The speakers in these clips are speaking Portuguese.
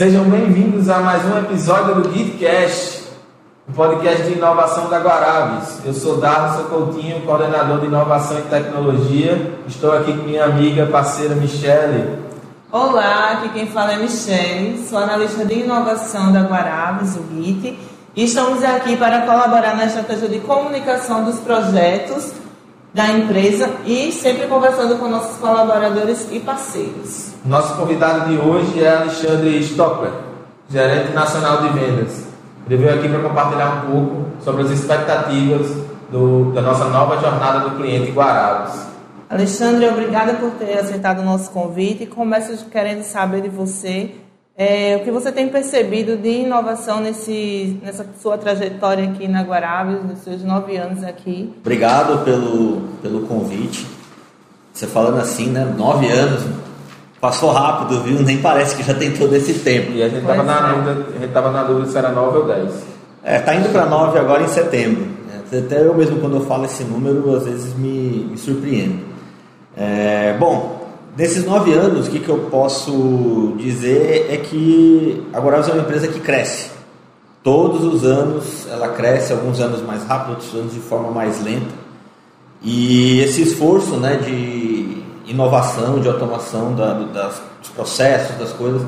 Sejam bem-vindos a mais um episódio do GitCast, um podcast de inovação da Guarabes. Eu sou Darcio Coutinho, coordenador de inovação e tecnologia. Estou aqui com minha amiga, parceira Michele. Olá, aqui quem fala é Michele, sou analista de inovação da Guarabes, o GIT, e estamos aqui para colaborar na estratégia de comunicação dos projetos da empresa e sempre conversando com nossos colaboradores e parceiros. Nosso convidado de hoje é Alexandre Stockler, gerente nacional de vendas. Ele veio aqui para compartilhar um pouco sobre as expectativas do, da nossa nova jornada do cliente Guarabes. Alexandre, obrigada por ter aceitado o nosso convite e começo querendo saber de você é, o que você tem percebido de inovação nesse, nessa sua trajetória aqui na Guarabes, nos seus nove anos aqui? Obrigado pelo, pelo convite. Você falando assim, né? Nove anos, passou rápido, viu? Nem parece que já tem todo esse tempo. E a gente estava na, é. dúvida, a gente tava na dúvida se era nove ou dez. É, tá indo para nove agora em setembro. Até eu mesmo, quando eu falo esse número, às vezes me, me surpreendo. É, bom, Nesses nove anos, o que, que eu posso dizer é que a Guarabes é uma empresa que cresce. Todos os anos ela cresce, alguns anos mais rápido, outros anos de forma mais lenta. E esse esforço né, de inovação, de automação da, das, dos processos, das coisas,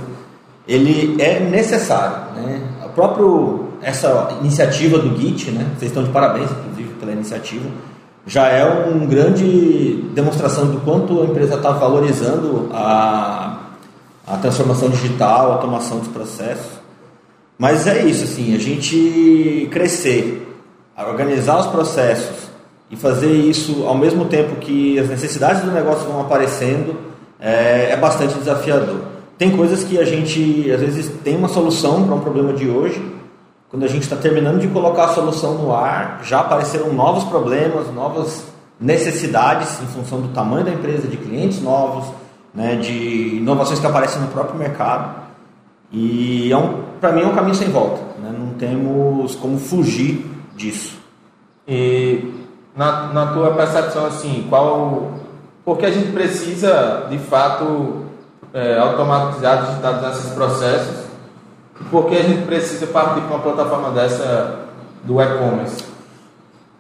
ele é necessário. Né? A próprio, essa iniciativa do Git, né, vocês estão de parabéns, inclusive, pela iniciativa, já é uma grande demonstração do quanto a empresa está valorizando a, a transformação digital, a automação dos processos. Mas é isso, assim, a gente crescer, organizar os processos e fazer isso ao mesmo tempo que as necessidades do negócio vão aparecendo é, é bastante desafiador. Tem coisas que a gente às vezes tem uma solução para um problema de hoje, quando a gente está terminando de colocar a solução no ar, já apareceram novos problemas, novas necessidades em função do tamanho da empresa, de clientes novos, né, de inovações que aparecem no próprio mercado. E é um, para mim é um caminho sem volta. Né? Não temos como fugir disso. E na, na tua percepção, assim, qual. Porque a gente precisa, de fato, é, automatizar, digitalizar esses processos por que a gente precisa partir para uma plataforma dessa do e-commerce?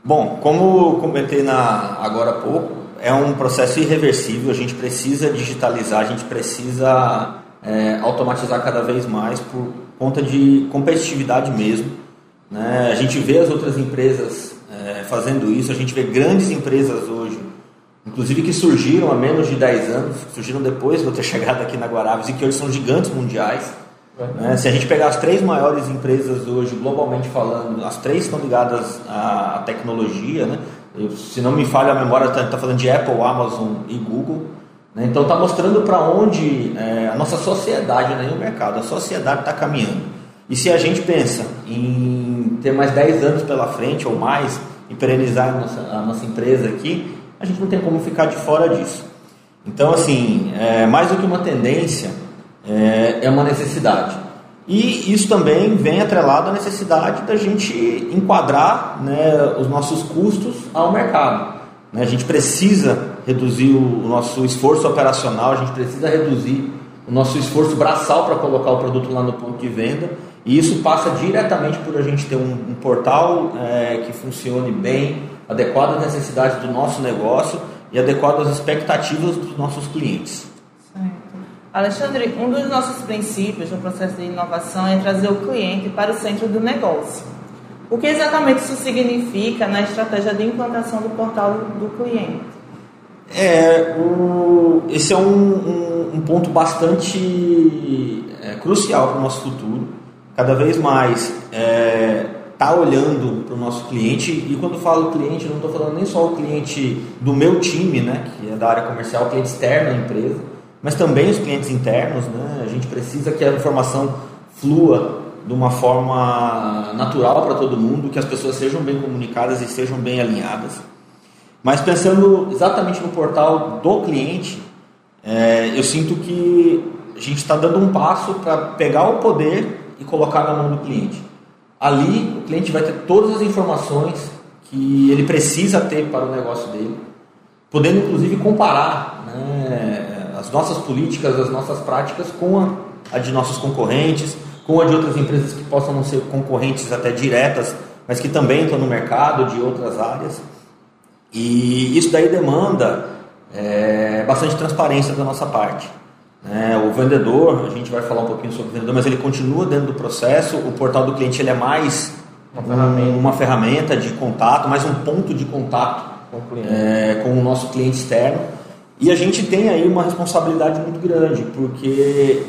Bom, como comentei na, agora há pouco, é um processo irreversível, a gente precisa digitalizar, a gente precisa é, automatizar cada vez mais por conta de competitividade mesmo. Né? A gente vê as outras empresas é, fazendo isso, a gente vê grandes empresas hoje, inclusive que surgiram há menos de 10 anos, surgiram depois de eu ter chegado aqui na Guarabes e que hoje são gigantes mundiais né? Se a gente pegar as três maiores empresas hoje, globalmente falando, as três estão ligadas à tecnologia, né? Eu, se não me falha a memória, está tá falando de Apple, Amazon e Google. Né? Então está mostrando para onde é, a nossa sociedade, né? o mercado, a sociedade está caminhando. E se a gente pensa em ter mais 10 anos pela frente ou mais e perenizar a nossa, a nossa empresa aqui, a gente não tem como ficar de fora disso. Então, assim, é, mais do que uma tendência, é, é uma necessidade. E isso também vem atrelado à necessidade da gente enquadrar né, os nossos custos ao mercado. Né? A gente precisa reduzir o nosso esforço operacional, a gente precisa reduzir o nosso esforço braçal para colocar o produto lá no ponto de venda. E isso passa diretamente por a gente ter um, um portal é, que funcione bem, adequado às necessidades do nosso negócio e adequado às expectativas dos nossos clientes. Alexandre, um dos nossos princípios no processo de inovação é trazer o cliente para o centro do negócio. O que exatamente isso significa na estratégia de implantação do portal do cliente? É, o, esse é um, um, um ponto bastante é, crucial para o nosso futuro. Cada vez mais está é, tá olhando para o nosso cliente, e quando falo cliente, não estou falando nem só o cliente do meu time, né, que é da área comercial, o cliente externo à empresa, mas também os clientes internos, né? A gente precisa que a informação flua de uma forma natural para todo mundo, que as pessoas sejam bem comunicadas e sejam bem alinhadas. Mas pensando exatamente no portal do cliente, é, eu sinto que a gente está dando um passo para pegar o poder e colocar na mão do cliente. Ali, o cliente vai ter todas as informações que ele precisa ter para o negócio dele, podendo inclusive comparar né, as nossas políticas, as nossas práticas com a, a de nossos concorrentes, com a de outras empresas que possam não ser concorrentes até diretas, mas que também estão no mercado de outras áreas. E isso daí demanda é, bastante transparência da nossa parte. É, o vendedor, a gente vai falar um pouquinho sobre o vendedor, mas ele continua dentro do processo. O portal do cliente ele é mais uma ferramenta, uma ferramenta de contato, mais um ponto de contato com o, é, com o nosso cliente externo. E a gente tem aí uma responsabilidade muito grande, porque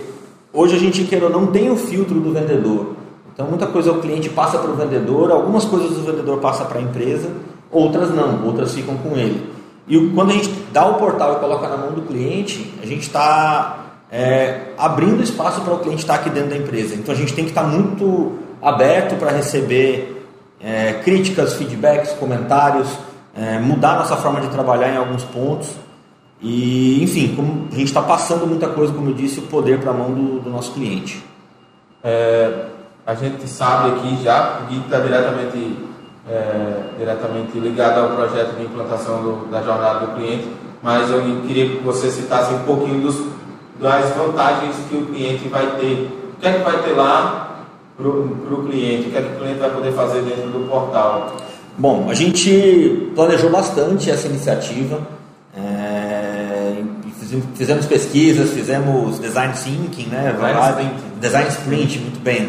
hoje a gente quer ou não tem o filtro do vendedor. Então muita coisa o cliente passa para o vendedor, algumas coisas o vendedor passa para a empresa, outras não, outras ficam com ele. E quando a gente dá o portal e coloca na mão do cliente, a gente está é, abrindo espaço para o cliente estar aqui dentro da empresa. Então a gente tem que estar muito aberto para receber é, críticas, feedbacks, comentários, é, mudar nossa forma de trabalhar em alguns pontos. E, enfim, como a gente está passando muita coisa, como eu disse, o poder para a mão do, do, nosso cliente. É, a gente sabe aqui já, que está diretamente, é, diretamente ligado ao projeto de implantação do, da jornada do cliente, mas eu queria que você citasse um pouquinho dos das vantagens que o cliente vai ter. O que é que vai ter lá para o cliente? O que é que o cliente vai poder fazer dentro do portal? Bom, a gente planejou bastante essa iniciativa. Fizemos pesquisas, fizemos design thinking, né? Design sprint, design sprint muito bem,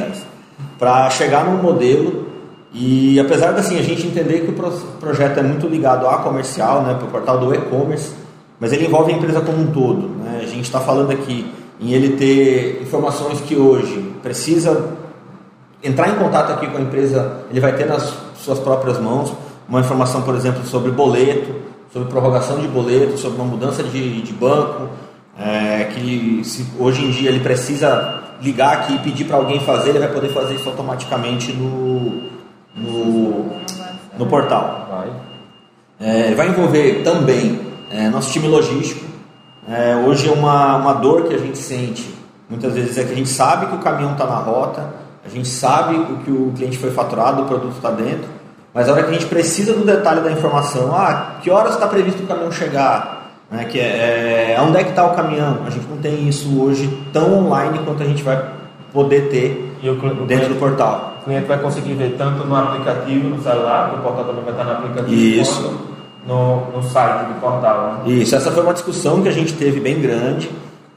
para chegar num modelo e apesar de assim, a gente entender que o projeto é muito ligado a comercial, né, para o portal do e-commerce, mas ele envolve a empresa como um todo. Né? A gente está falando aqui em ele ter informações que hoje precisa entrar em contato aqui com a empresa, ele vai ter nas suas próprias mãos uma informação, por exemplo, sobre boleto, sobre prorrogação de boleto, sobre uma mudança de, de banco, é, que se, hoje em dia ele precisa ligar aqui e pedir para alguém fazer, ele vai poder fazer isso automaticamente no, no, no portal. Vai. É, vai envolver também é, nosso time logístico, é, hoje é uma, uma dor que a gente sente, muitas vezes é que a gente sabe que o caminhão está na rota, a gente sabe o que o cliente foi faturado, o produto está dentro, mas a hora que a gente precisa do detalhe da informação, ah, que horas está previsto o caminhão chegar, né, que é, é, onde é que está o caminhão, a gente não tem isso hoje tão online quanto a gente vai poder ter o, dentro do portal. O cliente vai conseguir ver tanto no aplicativo, no celular, que o portal também vai estar no aplicativo. Isso no, no site do portal. Né? Isso, essa foi uma discussão que a gente teve bem grande,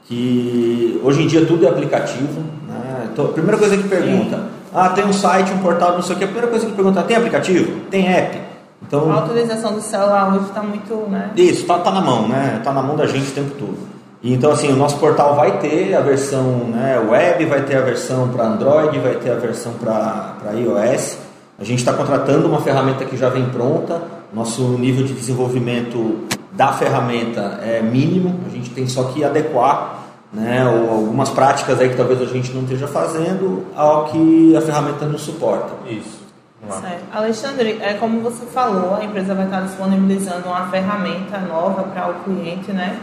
que hoje em dia tudo é aplicativo. Né? Então, a primeira coisa que pergunta, Sim. Ah, tem um site, um portal, não sei o que, a primeira coisa que pergunta, tem aplicativo? Tem app? Então, a utilização do celular hoje está muito, né? Isso, está tá na mão, né? Está na mão da gente o tempo todo. E, então, assim, o nosso portal vai ter a versão né, web, vai ter a versão para Android, vai ter a versão para iOS. A gente está contratando uma ferramenta que já vem pronta, nosso nível de desenvolvimento da ferramenta é mínimo, a gente tem só que adequar né, algumas práticas aí que talvez a gente não esteja fazendo ao que a ferramenta nos suporta. Isso. Certo. Alexandre, é como você falou, a empresa vai estar disponibilizando uma ferramenta nova para o cliente, né?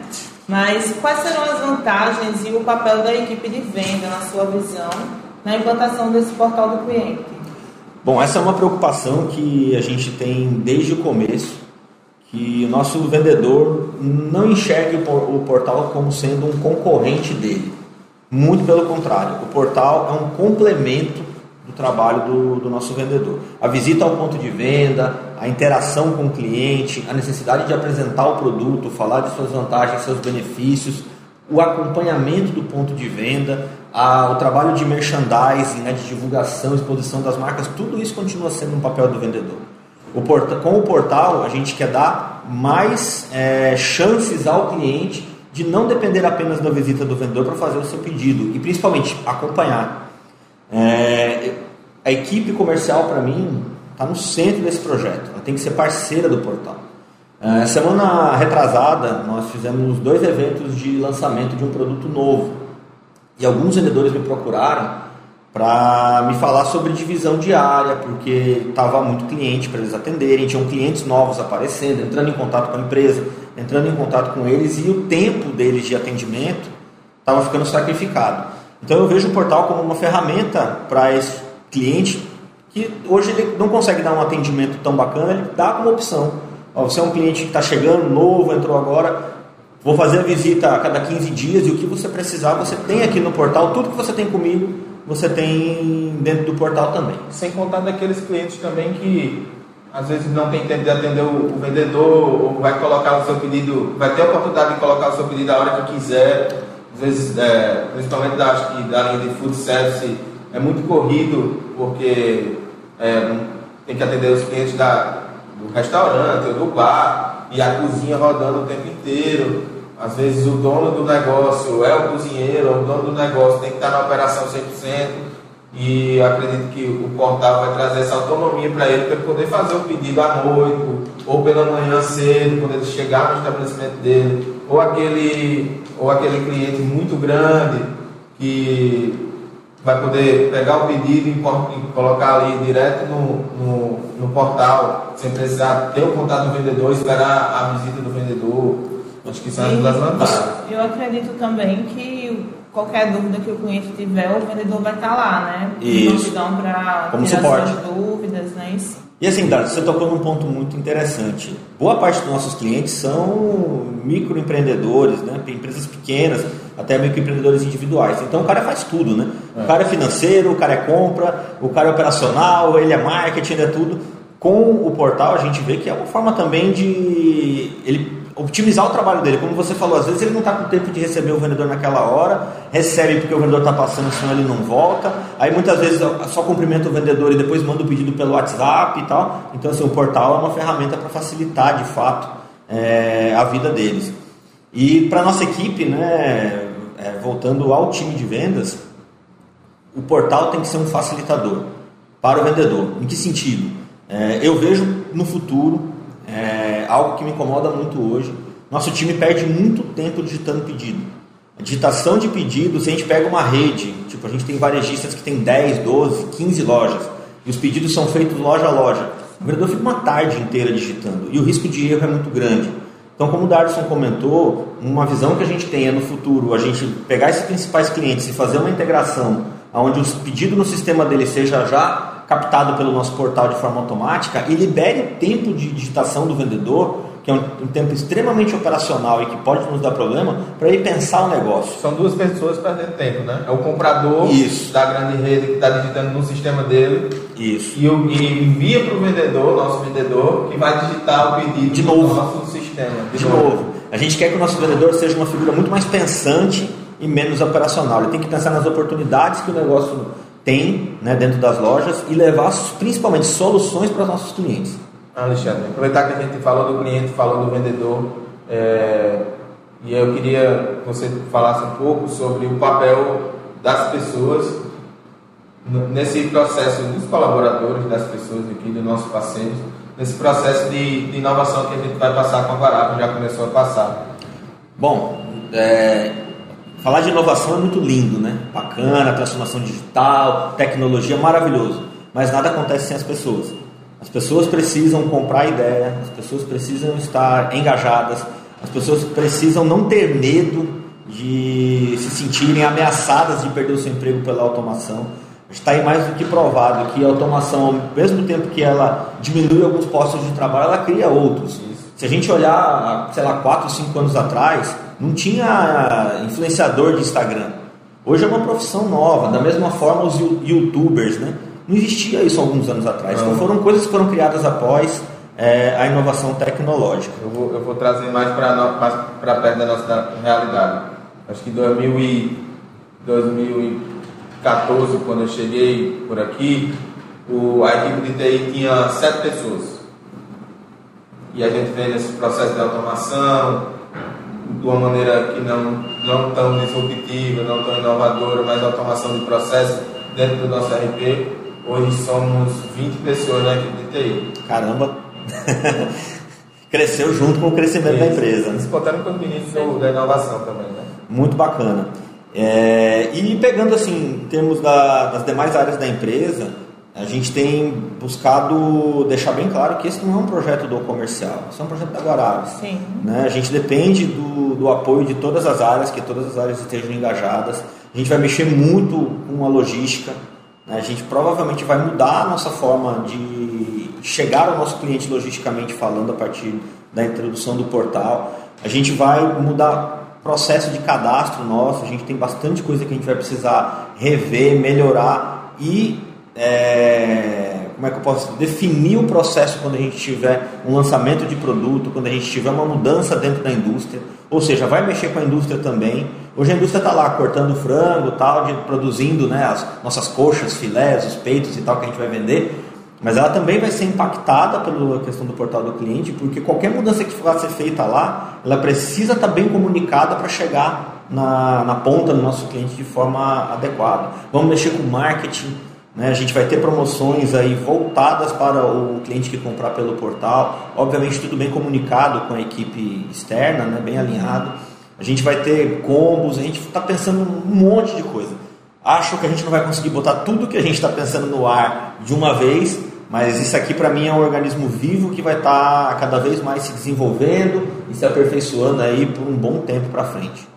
Mas quais serão as vantagens e o papel da equipe de venda, na sua visão, na implantação desse portal do cliente? Bom, essa é uma preocupação que a gente tem desde o começo, que o nosso vendedor não enxergue o portal como sendo um concorrente dele. Muito pelo contrário, o portal é um complemento do trabalho do, do nosso vendedor. A visita ao ponto de venda, a interação com o cliente, a necessidade de apresentar o produto, falar de suas vantagens, seus benefícios, o acompanhamento do ponto de venda, a, o trabalho de merchandising, né, de divulgação, exposição das marcas, tudo isso continua sendo um papel do vendedor. O porta, com o portal, a gente quer dar mais é, chances ao cliente de não depender apenas da visita do vendedor para fazer o seu pedido e principalmente acompanhar. É, a equipe comercial, para mim, está no centro desse projeto, ela tem que ser parceira do portal. É, semana retrasada, nós fizemos dois eventos de lançamento de um produto novo e alguns vendedores me procuraram para me falar sobre divisão diária, porque estava muito cliente para eles atenderem, tinham clientes novos aparecendo, entrando em contato com a empresa, entrando em contato com eles e o tempo deles de atendimento estava ficando sacrificado. Então eu vejo o portal como uma ferramenta para esse cliente que hoje ele não consegue dar um atendimento tão bacana, ele dá como opção. Ó, você é um cliente que está chegando, novo, entrou agora, Vou fazer a visita a cada 15 dias e o que você precisar, você tem aqui no portal. Tudo que você tem comigo, você tem dentro do portal também. Sem contar daqueles clientes também que às vezes não tem tempo de atender o, vendedor, ou vai colocar o seu pedido, vai ter a oportunidade de colocar o seu pedido a hora que quiser. Às vezes, é, principalmente da, da linha de food service, é muito corrido, porque é, tem que atender os clientes da, do restaurante ou do bar, e a cozinha rodando o tempo inteiro. Às vezes o dono do negócio é o cozinheiro, o dono do negócio tem que estar na operação 100%. E acredito que o portal vai trazer essa autonomia para ele, para poder fazer o pedido à noite, ou pela manhã cedo, quando ele chegar no estabelecimento dele, ou aquele, ou aquele cliente muito grande que vai poder pegar o pedido e colocar ali direto no, no, no portal, sem precisar ter o contato do vendedor, esperar a visita do vendedor. Acho que são as vantagens. Eu acredito também que qualquer dúvida que o cliente tiver, o vendedor vai estar lá, né? Isso. Então, para Como suporte. dúvidas, né? Isso. E assim, Dário, você tocou num ponto muito interessante. Boa parte dos nossos clientes são microempreendedores, né? empresas pequenas, até microempreendedores individuais. Então o cara faz tudo, né? É. O cara é financeiro, o cara é compra, o cara é operacional, ele é marketing, ele é tudo. Com o portal a gente vê que é uma forma também de ele otimizar o trabalho dele. Como você falou, às vezes ele não está com tempo de receber o vendedor naquela hora, recebe porque o vendedor está passando, senão ele não volta. Aí muitas vezes só cumprimenta o vendedor e depois manda o pedido pelo WhatsApp e tal. Então, assim, o portal é uma ferramenta para facilitar de fato é, a vida deles. E para nossa equipe, né, é, voltando ao time de vendas, o portal tem que ser um facilitador para o vendedor. Em que sentido? É, eu vejo no futuro é algo que me incomoda muito hoje. Nosso time perde muito tempo digitando pedido. A digitação de pedidos, a gente pega uma rede, tipo, a gente tem varejistas que tem 10, 12, 15 lojas, e os pedidos são feitos loja a loja. O vendedor fica uma tarde inteira digitando, e o risco de erro é muito grande. Então, como o Darson comentou, uma visão que a gente tem é no futuro a gente pegar esses principais clientes e fazer uma integração onde o pedido no sistema dele seja já captado pelo nosso portal de forma automática e libere o tempo de digitação do vendedor, que é um, um tempo extremamente operacional e que pode nos dar problema, para ele pensar o negócio. São duas pessoas perdendo tempo, né? É o comprador Isso. da grande rede que está digitando no sistema dele. Isso. E, e envia para o vendedor, nosso vendedor, que vai digitar o pedido de novo. no nosso sistema. De, de novo. novo. A gente quer que o nosso vendedor seja uma figura muito mais pensante e menos operacional. Ele tem que pensar nas oportunidades que o negócio tem né, dentro das lojas e levar principalmente soluções para os nossos clientes. Alexandre, aproveitar que a gente falou do cliente, falou do vendedor, é, e eu queria que você falasse um pouco sobre o papel das pessoas nesse processo, dos colaboradores, das pessoas aqui, dos nossos parceiros, nesse processo de, de inovação que a gente vai passar com a Varapa, já começou a passar. Bom, é, Falar de inovação é muito lindo, né? Bacana, transformação digital, tecnologia, maravilhoso. Mas nada acontece sem as pessoas. As pessoas precisam comprar ideia, as pessoas precisam estar engajadas, as pessoas precisam não ter medo de se sentirem ameaçadas de perder o seu emprego pela automação. Está aí mais do que provado que a automação, ao mesmo tempo que ela diminui alguns postos de trabalho, ela cria outros. Se a gente olhar, sei lá, 4, 5 anos atrás, não tinha influenciador de Instagram. Hoje é uma profissão nova, da mesma forma os youtubers, né? Não existia isso alguns anos atrás. Não. Então foram coisas que foram criadas após é, a inovação tecnológica. Eu vou, eu vou trazer mais para perto da nossa realidade. Acho que em 2014, quando eu cheguei por aqui, o, a equipe de TI tinha sete pessoas. E a gente fez esse processo de automação, de uma maneira que não, não tão disruptiva, não tão inovadora, mas automação de processo dentro do nosso RP. Hoje somos 20 pessoas na equipe de TI. Caramba! Cresceu junto com o crescimento Isso. da empresa. Né? Disputando com o ministro da inovação também, né? Muito bacana. É, e pegando assim, em termos da, das demais áreas da empresa, a gente tem buscado deixar bem claro que esse não é um projeto do comercial, esse é um projeto da Guarabes. Sim. Né? A gente depende do, do apoio de todas as áreas, que todas as áreas estejam engajadas. A gente vai mexer muito com a logística, né? a gente provavelmente vai mudar a nossa forma de chegar ao nosso cliente logisticamente falando a partir da introdução do portal. A gente vai mudar processo de cadastro nosso, a gente tem bastante coisa que a gente vai precisar rever, melhorar e é, como é que eu posso definir o processo quando a gente tiver um lançamento de produto, quando a gente tiver uma mudança dentro da indústria, ou seja, vai mexer com a indústria também. Hoje a indústria está lá cortando frango, tal, de, produzindo né, as nossas coxas, filés, os peitos e tal que a gente vai vender, mas ela também vai ser impactada pela questão do portal do cliente, porque qualquer mudança que for ser feita lá, ela precisa estar tá bem comunicada para chegar na, na ponta do nosso cliente de forma adequada. Vamos mexer com marketing né? A gente vai ter promoções aí voltadas para o cliente que comprar pelo portal, obviamente tudo bem comunicado com a equipe externa, né? bem alinhado. A gente vai ter combos, a gente está pensando um monte de coisa. Acho que a gente não vai conseguir botar tudo que a gente está pensando no ar de uma vez, mas isso aqui para mim é um organismo vivo que vai estar tá cada vez mais se desenvolvendo e se aperfeiçoando aí por um bom tempo para frente.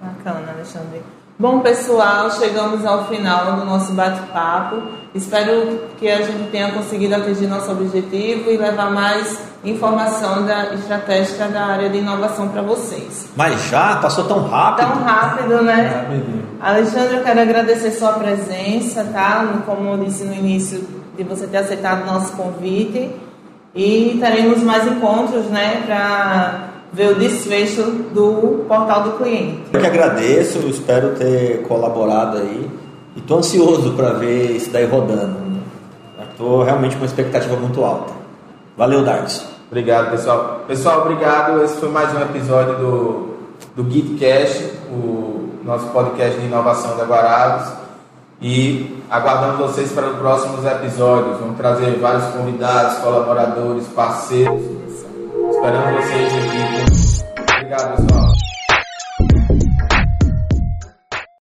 Bacana, Alexandre. Bom, pessoal, chegamos ao final do nosso bate-papo. Espero que a gente tenha conseguido atingir nosso objetivo e levar mais informação da estratégica da área de inovação para vocês. Mas já passou tão rápido. Tão rápido, né? Alexandre, eu quero agradecer sua presença, tá? Como eu disse no início, de você ter aceitado o nosso convite. E teremos mais encontros, né, para ver o desfecho do portal do cliente. Eu que agradeço, espero ter colaborado aí e estou ansioso para ver isso daí rodando. Estou realmente com uma expectativa muito alta. Valeu, Darts. Obrigado, pessoal. Pessoal, obrigado. Esse foi mais um episódio do, do GitCast, o nosso podcast de inovação da Guarabes. E aguardamos vocês para os próximos episódios. Vamos trazer vários convidados, colaboradores, parceiros. Esperando vocês aqui. Obrigado, pessoal.